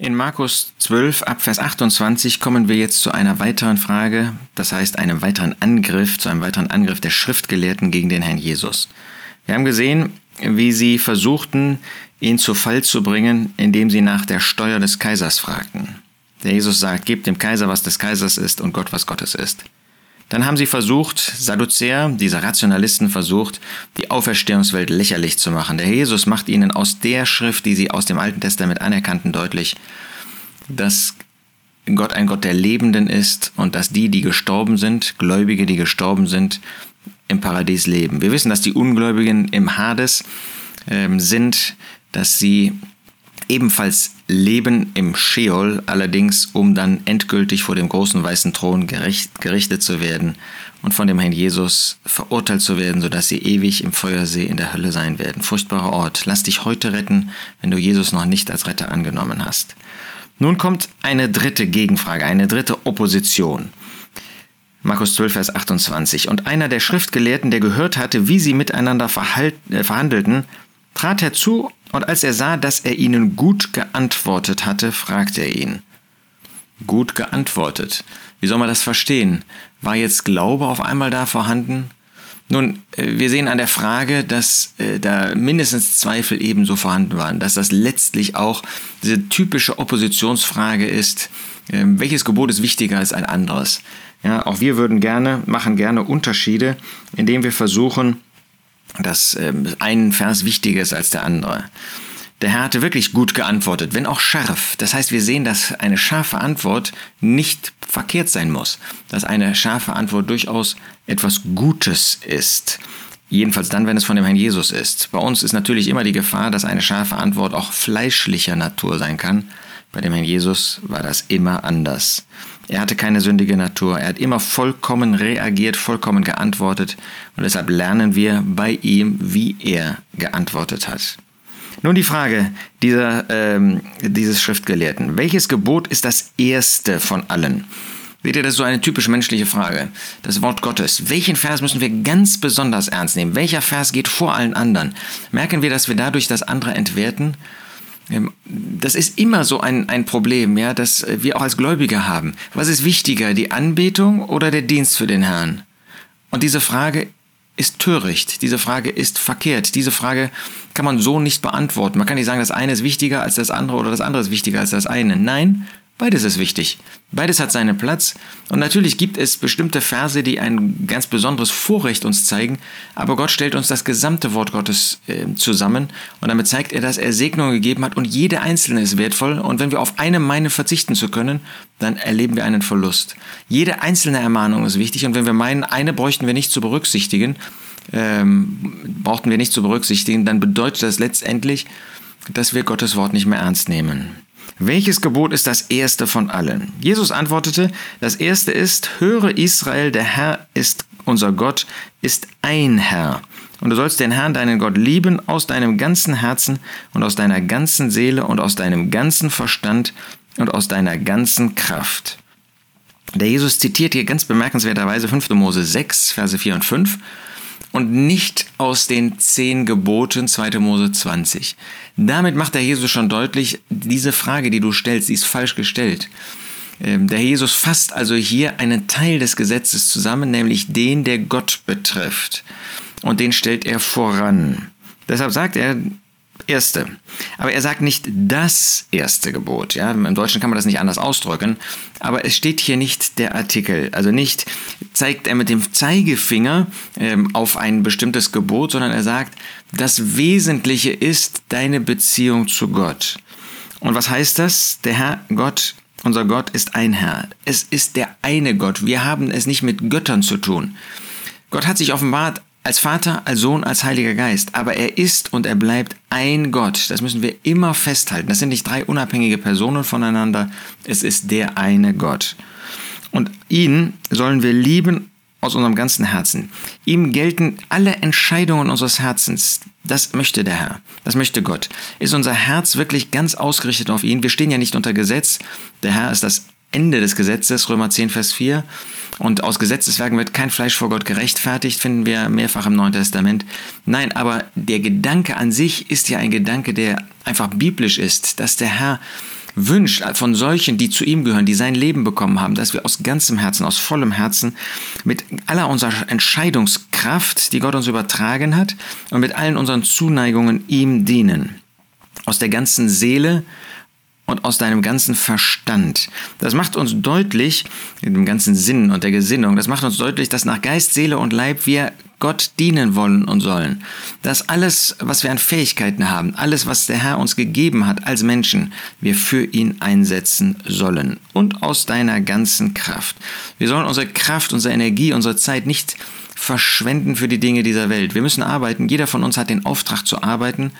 In Markus 12 ab Vers 28 kommen wir jetzt zu einer weiteren Frage, das heißt einem weiteren Angriff, zu einem weiteren Angriff der Schriftgelehrten gegen den Herrn Jesus. Wir haben gesehen, wie sie versuchten, ihn zu Fall zu bringen, indem sie nach der Steuer des Kaisers fragten. Der Jesus sagt, gebt dem Kaiser, was des Kaisers ist und Gott, was Gottes ist. Dann haben sie versucht, Sadduzäer, diese Rationalisten versucht, die Auferstehungswelt lächerlich zu machen. Der Jesus macht ihnen aus der Schrift, die sie aus dem Alten Testament anerkannten, deutlich, dass Gott ein Gott der Lebenden ist und dass die, die gestorben sind, Gläubige, die gestorben sind, im Paradies leben. Wir wissen, dass die Ungläubigen im Hades ähm, sind, dass sie ebenfalls leben im Sheol, allerdings um dann endgültig vor dem großen weißen Thron gericht, gerichtet zu werden und von dem Herrn Jesus verurteilt zu werden, sodass sie ewig im Feuersee in der Hölle sein werden. Furchtbarer Ort. Lass dich heute retten, wenn du Jesus noch nicht als Retter angenommen hast. Nun kommt eine dritte Gegenfrage, eine dritte Opposition. Markus 12, Vers 28. Und einer der Schriftgelehrten, der gehört hatte, wie sie miteinander äh, verhandelten, trat herzu und als er sah, dass er ihnen gut geantwortet hatte, fragte er ihn. Gut geantwortet. Wie soll man das verstehen? War jetzt Glaube auf einmal da vorhanden? Nun, äh, wir sehen an der Frage, dass äh, da mindestens Zweifel ebenso vorhanden waren, dass das letztlich auch diese typische Oppositionsfrage ist, äh, welches Gebot ist wichtiger als ein anderes? Ja, auch wir würden gerne, machen gerne Unterschiede, indem wir versuchen, dass äh, ein Vers wichtiger ist als der andere. Der Herr hatte wirklich gut geantwortet, wenn auch scharf. Das heißt, wir sehen, dass eine scharfe Antwort nicht verkehrt sein muss, dass eine scharfe Antwort durchaus etwas Gutes ist. Jedenfalls dann, wenn es von dem Herrn Jesus ist. Bei uns ist natürlich immer die Gefahr, dass eine scharfe Antwort auch fleischlicher Natur sein kann. Bei dem Herrn Jesus war das immer anders. Er hatte keine sündige Natur. Er hat immer vollkommen reagiert, vollkommen geantwortet. Und deshalb lernen wir bei ihm, wie er geantwortet hat. Nun die Frage dieser, ähm, dieses Schriftgelehrten. Welches Gebot ist das erste von allen? Seht ihr, das ist so eine typisch menschliche Frage. Das Wort Gottes. Welchen Vers müssen wir ganz besonders ernst nehmen? Welcher Vers geht vor allen anderen? Merken wir, dass wir dadurch das andere entwerten? Ähm, das ist immer so ein, ein Problem, ja, das wir auch als Gläubige haben. Was ist wichtiger, die Anbetung oder der Dienst für den Herrn? Und diese Frage ist töricht, diese Frage ist verkehrt, diese Frage kann man so nicht beantworten. Man kann nicht sagen, das eine ist wichtiger als das andere oder das andere ist wichtiger als das eine. Nein, Beides ist wichtig. Beides hat seinen Platz. Und natürlich gibt es bestimmte Verse, die ein ganz besonderes Vorrecht uns zeigen. Aber Gott stellt uns das gesamte Wort Gottes äh, zusammen. Und damit zeigt er, dass er Segnungen gegeben hat. Und jede einzelne ist wertvoll. Und wenn wir auf eine meinen, verzichten zu können, dann erleben wir einen Verlust. Jede einzelne Ermahnung ist wichtig. Und wenn wir meinen, eine bräuchten wir nicht zu berücksichtigen, ähm, brauchten wir nicht zu berücksichtigen, dann bedeutet das letztendlich, dass wir Gottes Wort nicht mehr ernst nehmen. Welches Gebot ist das erste von allen? Jesus antwortete, das erste ist, höre Israel, der Herr ist unser Gott, ist ein Herr. Und du sollst den Herrn, deinen Gott, lieben aus deinem ganzen Herzen und aus deiner ganzen Seele und aus deinem ganzen Verstand und aus deiner ganzen Kraft. Der Jesus zitiert hier ganz bemerkenswerterweise 5. Mose 6, Verse 4 und 5 und nicht aus den zehn Geboten 2. Mose 20. Damit macht der Jesus schon deutlich, diese Frage, die du stellst, die ist falsch gestellt. Ähm, der Jesus fasst also hier einen Teil des Gesetzes zusammen, nämlich den, der Gott betrifft. Und den stellt er voran. Deshalb sagt er, erste. Aber er sagt nicht das erste Gebot. Ja? Im Deutschen kann man das nicht anders ausdrücken. Aber es steht hier nicht der Artikel. Also nicht zeigt er mit dem Zeigefinger ähm, auf ein bestimmtes Gebot, sondern er sagt, das Wesentliche ist deine Beziehung zu Gott. Und was heißt das? Der Herr Gott, unser Gott ist ein Herr. Es ist der eine Gott. Wir haben es nicht mit Göttern zu tun. Gott hat sich offenbart als Vater, als Sohn, als Heiliger Geist. Aber er ist und er bleibt ein Gott. Das müssen wir immer festhalten. Das sind nicht drei unabhängige Personen voneinander. Es ist der eine Gott. Und ihn sollen wir lieben aus unserem ganzen Herzen. Ihm gelten alle Entscheidungen unseres Herzens. Das möchte der Herr. Das möchte Gott. Ist unser Herz wirklich ganz ausgerichtet auf ihn? Wir stehen ja nicht unter Gesetz. Der Herr ist das Ende des Gesetzes, Römer 10, Vers 4. Und aus Gesetzeswerken wird kein Fleisch vor Gott gerechtfertigt, finden wir mehrfach im Neuen Testament. Nein, aber der Gedanke an sich ist ja ein Gedanke, der einfach biblisch ist, dass der Herr wünscht von solchen, die zu ihm gehören, die sein Leben bekommen haben, dass wir aus ganzem Herzen, aus vollem Herzen, mit aller unserer Entscheidungskraft, die Gott uns übertragen hat, und mit allen unseren Zuneigungen ihm dienen. Aus der ganzen Seele, und aus deinem ganzen Verstand. Das macht uns deutlich, in dem ganzen Sinn und der Gesinnung, das macht uns deutlich, dass nach Geist, Seele und Leib wir Gott dienen wollen und sollen. Dass alles, was wir an Fähigkeiten haben, alles, was der Herr uns gegeben hat als Menschen, wir für ihn einsetzen sollen. Und aus deiner ganzen Kraft. Wir sollen unsere Kraft, unsere Energie, unsere Zeit nicht verschwenden für die Dinge dieser Welt. Wir müssen arbeiten. Jeder von uns hat den Auftrag zu arbeiten.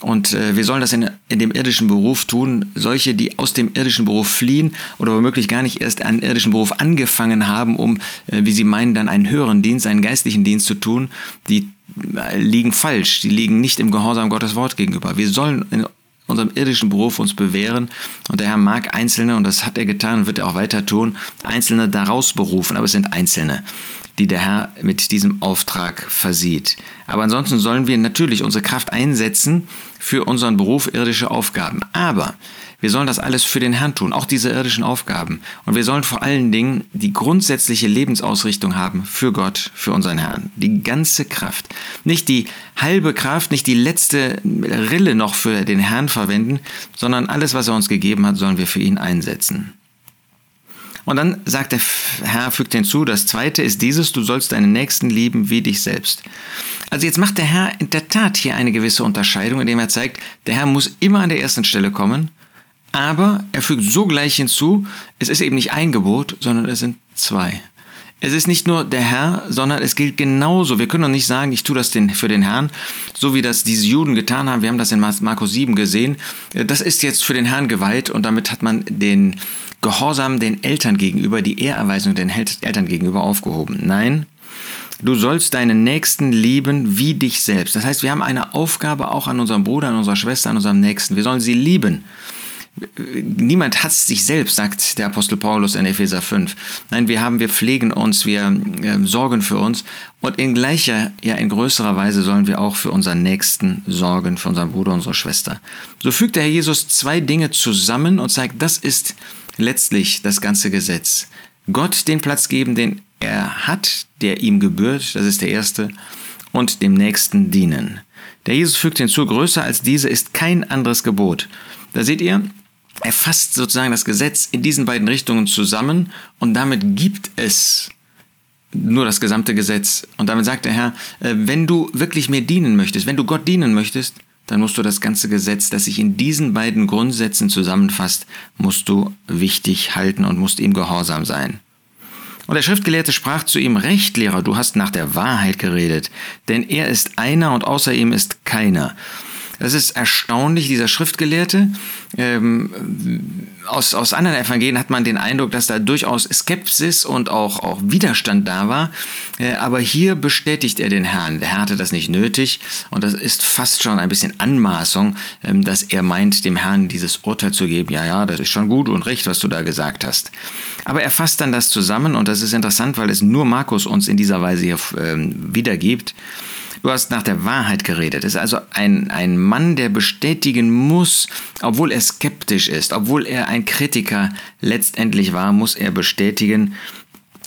Und äh, wir sollen das in, in dem irdischen Beruf tun. Solche, die aus dem irdischen Beruf fliehen oder womöglich gar nicht erst einen irdischen Beruf angefangen haben, um, äh, wie sie meinen, dann einen höheren Dienst, einen geistlichen Dienst zu tun, die äh, liegen falsch. Die liegen nicht im Gehorsam Gottes Wort gegenüber. Wir sollen in unserem irdischen Beruf uns bewähren. Und der Herr mag Einzelne, und das hat er getan und wird er auch weiter tun, Einzelne daraus berufen, aber es sind Einzelne die der Herr mit diesem Auftrag versieht. Aber ansonsten sollen wir natürlich unsere Kraft einsetzen für unseren Beruf irdische Aufgaben. Aber wir sollen das alles für den Herrn tun, auch diese irdischen Aufgaben. Und wir sollen vor allen Dingen die grundsätzliche Lebensausrichtung haben für Gott, für unseren Herrn. Die ganze Kraft. Nicht die halbe Kraft, nicht die letzte Rille noch für den Herrn verwenden, sondern alles, was er uns gegeben hat, sollen wir für ihn einsetzen. Und dann sagt der Herr, fügt hinzu, das zweite ist dieses, du sollst deinen Nächsten lieben wie dich selbst. Also jetzt macht der Herr in der Tat hier eine gewisse Unterscheidung, indem er zeigt, der Herr muss immer an der ersten Stelle kommen, aber er fügt sogleich hinzu, es ist eben nicht ein Gebot, sondern es sind zwei. Es ist nicht nur der Herr, sondern es gilt genauso. Wir können doch nicht sagen, ich tue das für den Herrn, so wie das diese Juden getan haben. Wir haben das in Markus 7 gesehen. Das ist jetzt für den Herrn geweiht und damit hat man den Gehorsam den Eltern gegenüber, die Ehrerweisung den Eltern gegenüber aufgehoben. Nein, du sollst deinen Nächsten lieben wie dich selbst. Das heißt, wir haben eine Aufgabe auch an unserem Bruder, an unserer Schwester, an unserem Nächsten. Wir sollen sie lieben. Niemand hasst sich selbst, sagt der Apostel Paulus in Epheser 5. Nein, wir haben, wir pflegen uns, wir äh, sorgen für uns und in gleicher, ja in größerer Weise sollen wir auch für unseren Nächsten sorgen, für unseren Bruder, unsere Schwester. So fügt der Herr Jesus zwei Dinge zusammen und zeigt, das ist letztlich das ganze Gesetz. Gott den Platz geben, den er hat, der ihm gebührt, das ist der erste, und dem Nächsten dienen. Der Jesus fügt hinzu, größer als diese ist kein anderes Gebot. Da seht ihr, er fasst sozusagen das Gesetz in diesen beiden Richtungen zusammen und damit gibt es nur das gesamte Gesetz. Und damit sagt der Herr, äh, wenn du wirklich mir dienen möchtest, wenn du Gott dienen möchtest, dann musst du das ganze Gesetz, das sich in diesen beiden Grundsätzen zusammenfasst, musst du wichtig halten und musst ihm gehorsam sein. Und der Schriftgelehrte sprach zu ihm, Rechtlehrer, du hast nach der Wahrheit geredet, denn er ist einer und außer ihm ist keiner. Das ist erstaunlich, dieser Schriftgelehrte. Ähm, aus, aus anderen Evangelien hat man den Eindruck, dass da durchaus Skepsis und auch, auch Widerstand da war. Äh, aber hier bestätigt er den Herrn. Der Herr hatte das nicht nötig und das ist fast schon ein bisschen Anmaßung, ähm, dass er meint, dem Herrn dieses Urteil zu geben. Ja, ja, das ist schon gut und recht, was du da gesagt hast. Aber er fasst dann das zusammen und das ist interessant, weil es nur Markus uns in dieser Weise hier ähm, wiedergibt. Du hast nach der Wahrheit geredet. Es ist also ein, ein Mann, der bestätigen muss, obwohl er skeptisch ist, obwohl er ein Kritiker letztendlich war, muss er bestätigen,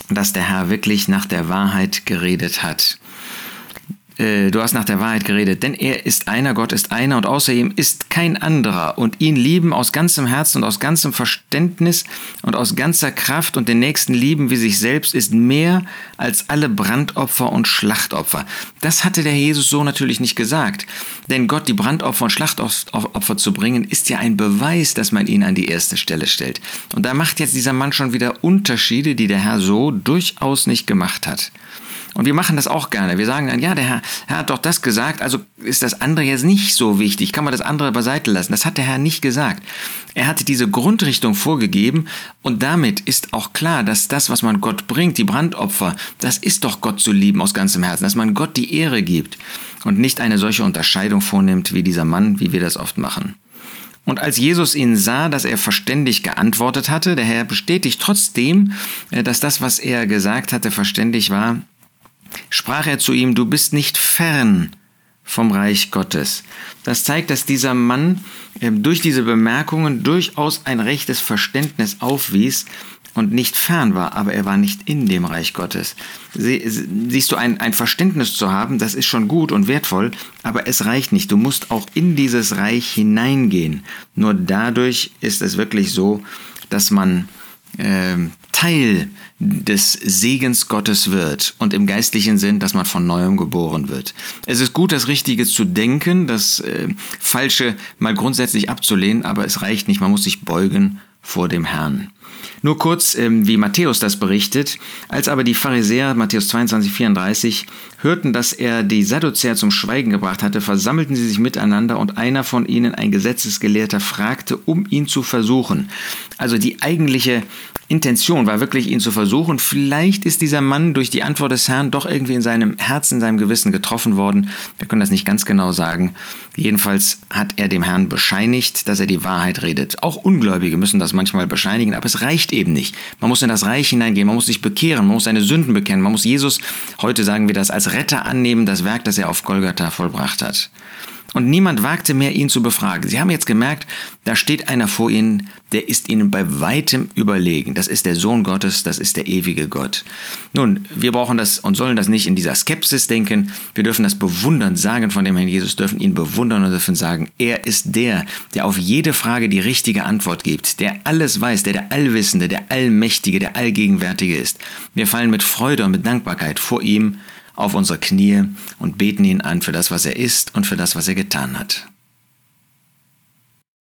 dass der Herr wirklich nach der Wahrheit geredet hat. Äh, du hast nach der Wahrheit geredet, denn er ist einer, Gott ist einer und außer ihm ist kein anderer. Und ihn lieben aus ganzem Herzen und aus ganzem Verständnis und aus ganzer Kraft und den Nächsten lieben wie sich selbst ist mehr als alle Brandopfer und Schlachtopfer. Das hatte der Jesus so natürlich nicht gesagt. Denn Gott die Brandopfer und Schlachtopfer zu bringen, ist ja ein Beweis, dass man ihn an die erste Stelle stellt. Und da macht jetzt dieser Mann schon wieder Unterschiede, die der Herr so durchaus nicht gemacht hat. Und wir machen das auch gerne. Wir sagen dann, ja, der Herr, Herr hat doch das gesagt, also ist das andere jetzt nicht so wichtig, kann man das andere beiseite lassen. Das hat der Herr nicht gesagt. Er hatte diese Grundrichtung vorgegeben und damit ist auch klar, dass das, was man Gott bringt, die Brandopfer, das ist doch Gott zu lieben aus ganzem Herzen, dass man Gott die Ehre gibt und nicht eine solche Unterscheidung vornimmt wie dieser Mann, wie wir das oft machen. Und als Jesus ihn sah, dass er verständig geantwortet hatte, der Herr bestätigt trotzdem, äh, dass das, was er gesagt hatte, verständig war, sprach er zu ihm, du bist nicht fern vom Reich Gottes. Das zeigt, dass dieser Mann ähm, durch diese Bemerkungen durchaus ein rechtes Verständnis aufwies und nicht fern war, aber er war nicht in dem Reich Gottes. siehst du, ein, ein Verständnis zu haben, das ist schon gut und wertvoll, aber es reicht nicht. Du musst auch in dieses Reich hineingehen. Nur dadurch ist es wirklich so, dass man äh, Teil des Segens Gottes wird und im geistlichen Sinn, dass man von neuem geboren wird. Es ist gut, das Richtige zu denken, das äh, Falsche mal grundsätzlich abzulehnen, aber es reicht nicht, man muss sich beugen vor dem Herrn. Nur kurz, ähm, wie Matthäus das berichtet, als aber die Pharisäer, Matthäus 22, 34, hörten, dass er die Sadduzäer zum Schweigen gebracht hatte, versammelten sie sich miteinander und einer von ihnen, ein Gesetzesgelehrter, fragte, um ihn zu versuchen. Also die eigentliche Intention war wirklich, ihn zu versuchen. Vielleicht ist dieser Mann durch die Antwort des Herrn doch irgendwie in seinem Herzen, in seinem Gewissen getroffen worden. Wir können das nicht ganz genau sagen. Jedenfalls hat er dem Herrn bescheinigt, dass er die Wahrheit redet. Auch Ungläubige müssen das manchmal bescheinigen, aber es reicht eben nicht. Man muss in das Reich hineingehen, man muss sich bekehren, man muss seine Sünden bekennen, man muss Jesus, heute sagen wir das, als Retter annehmen, das Werk, das er auf Golgatha vollbracht hat. Und niemand wagte mehr, ihn zu befragen. Sie haben jetzt gemerkt, da steht einer vor ihnen, der ist ihnen bei weitem überlegen. Das ist der Sohn Gottes, das ist der ewige Gott. Nun, wir brauchen das und sollen das nicht in dieser Skepsis denken. Wir dürfen das bewundernd sagen von dem Herrn Jesus, dürfen ihn bewundern und dürfen sagen, er ist der, der auf jede Frage die richtige Antwort gibt, der alles weiß, der der Allwissende, der Allmächtige, der Allgegenwärtige ist. Wir fallen mit Freude und mit Dankbarkeit vor ihm auf unsere Knie und beten ihn an für das, was er ist und für das, was er getan hat.